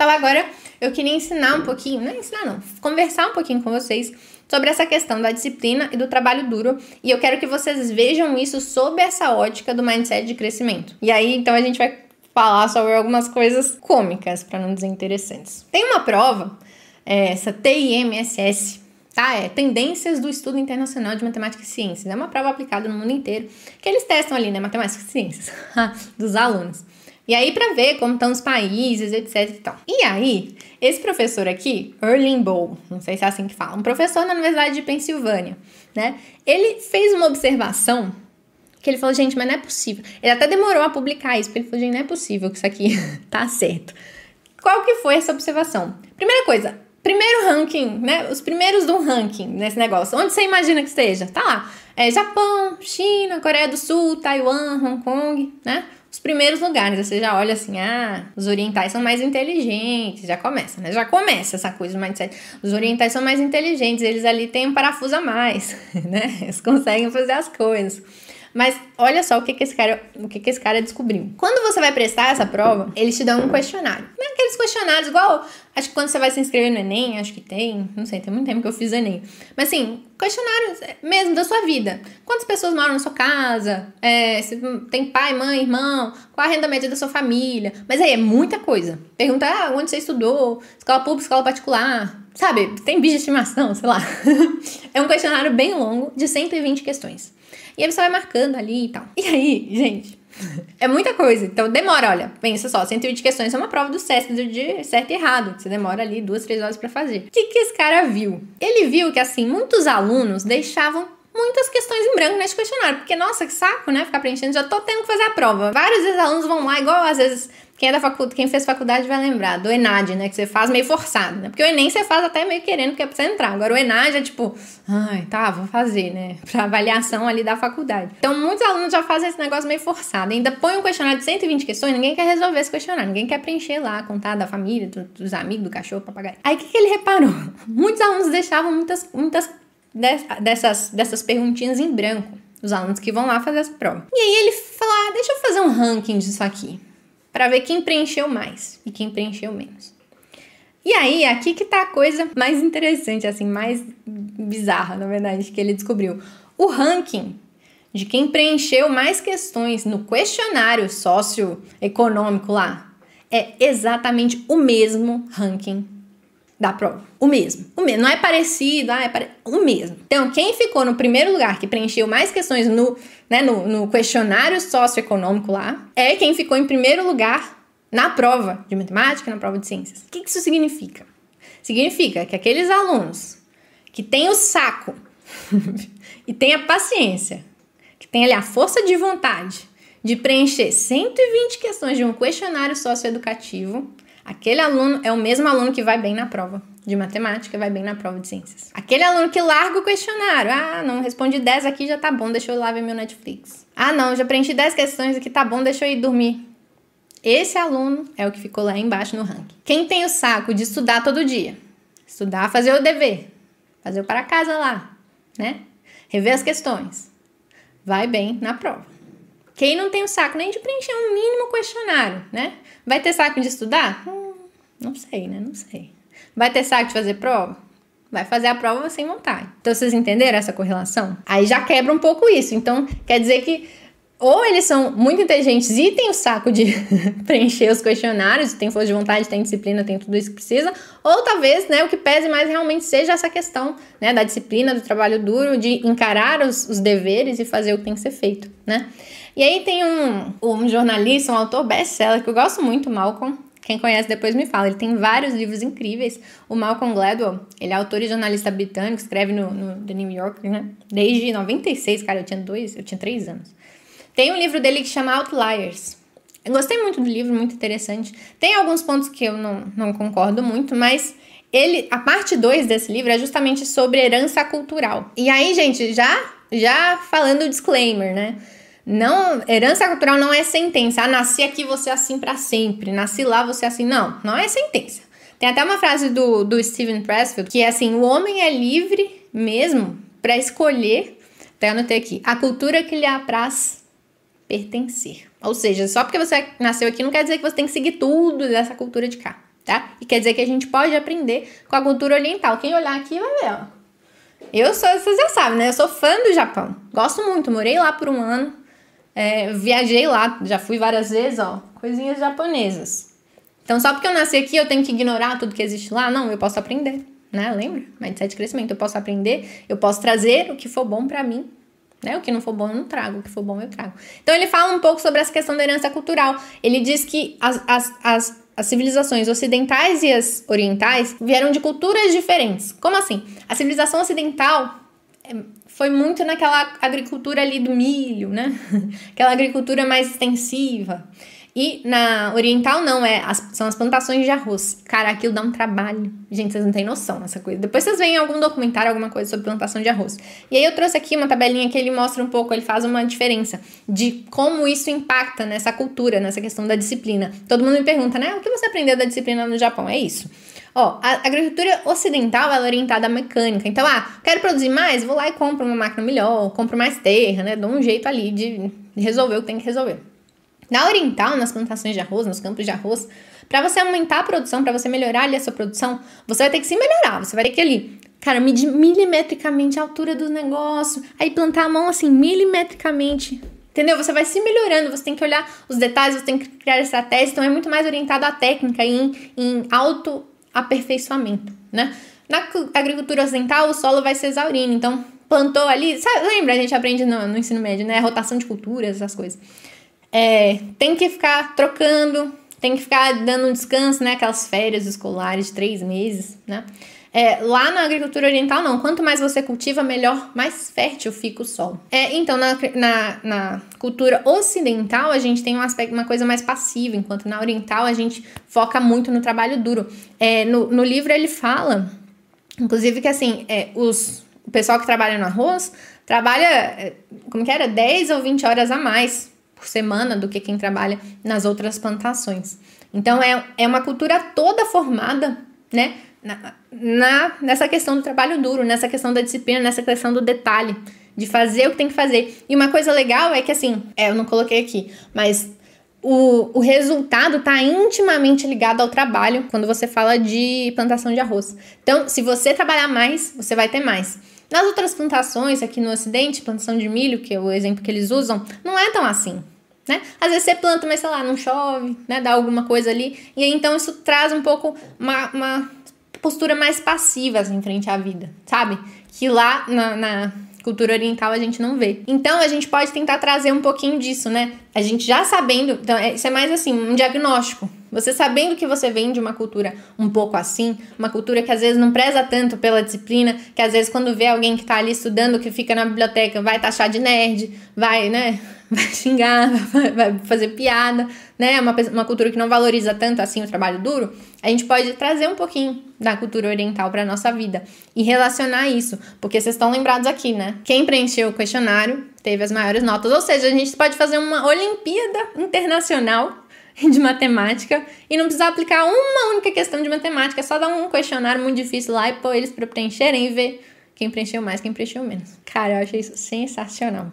Então agora eu queria ensinar um pouquinho, não é ensinar não, conversar um pouquinho com vocês sobre essa questão da disciplina e do trabalho duro, e eu quero que vocês vejam isso sob essa ótica do mindset de crescimento. E aí, então a gente vai falar sobre algumas coisas cômicas, para não dizer interessantes. Tem uma prova, é, essa TIMSS, tá? É Tendências do Estudo Internacional de Matemática e Ciências. É uma prova aplicada no mundo inteiro, que eles testam ali, né, matemática e ciências dos alunos. E aí, para ver como estão os países, etc e tal. E aí, esse professor aqui, Erling Bowl, não sei se é assim que fala, um professor na Universidade de Pensilvânia, né? Ele fez uma observação que ele falou, gente, mas não é possível. Ele até demorou a publicar isso, porque ele falou, gente, não é possível que isso aqui tá certo. Qual que foi essa observação? Primeira coisa, primeiro ranking, né? Os primeiros do ranking nesse negócio. Onde você imagina que esteja? Tá lá. É Japão, China, Coreia do Sul, Taiwan, Hong Kong, né? Os primeiros lugares. Você já olha assim, ah, os orientais são mais inteligentes. Já começa, né? Já começa essa coisa do mindset. Os orientais são mais inteligentes, eles ali têm um parafuso a mais, né? Eles conseguem fazer as coisas. Mas olha só o que, que esse cara, o que, que esse cara descobriu. Quando você vai prestar essa prova, eles te dão um questionário. É aqueles questionários igual, acho que quando você vai se inscrever no Enem, acho que tem, não sei, tem muito tempo que eu fiz Enem. Mas assim, questionários mesmo da sua vida. Quantas pessoas moram na sua casa? É, se tem pai, mãe, irmão? Qual a renda média da sua família? Mas aí é muita coisa. Pergunta ah, onde você estudou, escola pública, escola particular. Sabe, tem bicho de estimação, sei lá. é um questionário bem longo, de 120 questões. E aí você vai marcando ali e tal. E aí, gente, é muita coisa. Então demora, olha, pensa só, 120 questões é uma prova do SESC de certo e errado. Você demora ali duas, três horas para fazer. O que, que esse cara viu? Ele viu que, assim, muitos alunos deixavam muitas questões em branco nesse questionário. Porque, nossa, que saco, né? Ficar preenchendo, já tô tendo que fazer a prova. Vários vezes alunos vão lá, igual às vezes quem, é da facu... Quem fez faculdade vai lembrar do ENAD, né? Que você faz meio forçado, né? Porque o Enem você faz até meio querendo, que é pra você entrar. Agora o ENAD é tipo, ai, tá, vou fazer, né? Pra avaliação ali da faculdade. Então muitos alunos já fazem esse negócio meio forçado. Ainda põe um questionário de 120 questões, ninguém quer resolver esse questionário. Ninguém quer preencher lá, contar da família, do, dos amigos, do cachorro, papagaio. Aí o que, que ele reparou? Muitos alunos deixavam muitas, muitas dessas, dessas perguntinhas em branco. Os alunos que vão lá fazer essa prova. E aí ele falou: ah, deixa eu fazer um ranking disso aqui para ver quem preencheu mais e quem preencheu menos. E aí, aqui que tá a coisa mais interessante, assim, mais bizarra, na verdade, que ele descobriu. O ranking de quem preencheu mais questões no questionário socioeconômico lá é exatamente o mesmo ranking da prova. O mesmo. O mesmo. Não é parecido, ah, é pare... o mesmo. Então, quem ficou no primeiro lugar, que preencheu mais questões no, né, no, no questionário socioeconômico lá, é quem ficou em primeiro lugar na prova de matemática, na prova de ciências. O que isso significa? Significa que aqueles alunos que têm o saco e têm a paciência, que têm ali a força de vontade de preencher 120 questões de um questionário socioeducativo, Aquele aluno é o mesmo aluno que vai bem na prova de matemática, vai bem na prova de ciências. Aquele aluno que larga o questionário. Ah, não respondi 10 aqui, já tá bom, deixa eu lá ver meu Netflix. Ah, não, já preenchi 10 questões aqui, tá bom, deixa eu ir dormir. Esse aluno é o que ficou lá embaixo no ranking. Quem tem o saco de estudar todo dia? Estudar, fazer o dever, fazer o para casa lá, né? Rever as questões. Vai bem na prova. Quem não tem o saco nem de preencher um mínimo questionário, né? Vai ter saco de estudar? Hum, não sei, né? Não sei. Vai ter saco de fazer prova? Vai fazer a prova sem vontade. Então, vocês entenderam essa correlação? Aí já quebra um pouco isso. Então, quer dizer que ou eles são muito inteligentes e têm o saco de preencher os questionários, tem força de vontade, tem disciplina, tem tudo isso que precisa, ou talvez, né, o que pese mais realmente seja essa questão, né, da disciplina, do trabalho duro, de encarar os, os deveres e fazer o que tem que ser feito, né? E aí tem um, um jornalista, um autor best-seller que eu gosto muito, Malcolm, quem conhece depois me fala. Ele tem vários livros incríveis. O Malcolm Gladwell, ele é autor e jornalista britânico, escreve no, no The New Yorker, né? Desde 96, cara, eu tinha dois, eu tinha três anos. Tem um livro dele que chama Outliers. Eu gostei muito do livro, muito interessante. Tem alguns pontos que eu não, não concordo muito, mas ele, a parte 2 desse livro é justamente sobre herança cultural. E aí, gente, já já falando o disclaimer, né? Não, herança cultural não é sentença. Ah, nasci aqui, você é assim para sempre. Nasci lá, você é assim. Não, não é sentença. Tem até uma frase do, do Steven Pressfield que é assim: o homem é livre mesmo para escolher, até anotei aqui, a cultura que lhe apraz pertencer. Ou seja, só porque você nasceu aqui não quer dizer que você tem que seguir tudo dessa cultura de cá. tá? E quer dizer que a gente pode aprender com a cultura oriental. Quem olhar aqui vai ver, ó. Eu sou, vocês já sabem, né? Eu sou fã do Japão. Gosto muito, morei lá por um ano. É, viajei lá, já fui várias vezes, ó. Coisinhas japonesas. Então, só porque eu nasci aqui, eu tenho que ignorar tudo que existe lá? Não, eu posso aprender, né? Lembra? Mindset de crescimento. Eu posso aprender, eu posso trazer o que for bom para mim né? O que não for bom eu não trago, o que for bom eu trago. Então ele fala um pouco sobre essa questão da herança cultural. Ele diz que as, as, as, as civilizações ocidentais e as orientais vieram de culturas diferentes. Como assim? A civilização ocidental é, foi muito naquela agricultura ali do milho, né? Aquela agricultura mais extensiva. E na oriental não, é as, são as plantações de arroz. Cara, aquilo dá um trabalho. Gente, vocês não têm noção dessa coisa. Depois vocês veem algum documentário, alguma coisa sobre plantação de arroz. E aí eu trouxe aqui uma tabelinha que ele mostra um pouco, ele faz uma diferença de como isso impacta nessa cultura, nessa questão da disciplina. Todo mundo me pergunta, né? O que você aprendeu da disciplina no Japão? É isso. Ó, a agricultura ocidental é orientada à mecânica. Então, ah, quero produzir mais? Vou lá e compro uma máquina melhor, compro mais terra, né? Dou um jeito ali de resolver o que tem que resolver. Na oriental, nas plantações de arroz, nos campos de arroz, para você aumentar a produção, para você melhorar ali a sua produção, você vai ter que se melhorar, você vai ter que ali, cara, medir milimetricamente a altura do negócio, aí plantar a mão assim, milimetricamente. Entendeu? Você vai se melhorando, você tem que olhar os detalhes, você tem que criar estratégias, então é muito mais orientado à técnica em, em auto-aperfeiçoamento, né? Na agricultura ocidental, o solo vai se exaurindo, então plantou ali, sabe, lembra, a gente aprende no, no ensino médio, né? Rotação de culturas, essas coisas. É, tem que ficar trocando, tem que ficar dando um descanso, né? Aquelas férias escolares de três meses, né? É, lá na agricultura oriental, não. Quanto mais você cultiva, melhor, mais fértil fica o solo. É, então, na, na, na, cultura ocidental, a gente tem um aspecto, uma coisa mais passiva, enquanto na oriental a gente foca muito no trabalho duro. É, no, no livro ele fala, inclusive, que assim, é, os, o pessoal que trabalha no arroz trabalha, é, como que era? 10 ou 20 horas a mais por semana do que quem trabalha nas outras plantações. Então é, é uma cultura toda formada, né? Na, na, nessa questão do trabalho duro, nessa questão da disciplina, nessa questão do detalhe, de fazer o que tem que fazer. E uma coisa legal é que assim, é, eu não coloquei aqui, mas o, o resultado está intimamente ligado ao trabalho quando você fala de plantação de arroz. Então, se você trabalhar mais, você vai ter mais. Nas outras plantações aqui no Ocidente, plantação de milho, que é o exemplo que eles usam, não é tão assim. Né? Às vezes você planta, mas sei lá, não chove, né? Dá alguma coisa ali. E aí então isso traz um pouco uma, uma postura mais passiva assim, frente à vida, sabe? Que lá na, na cultura oriental a gente não vê. Então a gente pode tentar trazer um pouquinho disso, né? A gente já sabendo, então é, isso é mais assim, um diagnóstico. Você sabendo que você vem de uma cultura um pouco assim, uma cultura que às vezes não preza tanto pela disciplina, que às vezes quando vê alguém que tá ali estudando, que fica na biblioteca, vai taxar de nerd, vai, né? Vai xingar, vai fazer piada, né? Uma, uma cultura que não valoriza tanto assim o trabalho duro. A gente pode trazer um pouquinho da cultura oriental para nossa vida e relacionar isso, porque vocês estão lembrados aqui, né? Quem preencheu o questionário teve as maiores notas, ou seja, a gente pode fazer uma Olimpíada Internacional de matemática e não precisar aplicar uma única questão de matemática, é só dar um questionário muito difícil lá e pôr eles para preencherem e ver quem preencheu mais, quem preencheu menos. Cara, eu achei isso sensacional.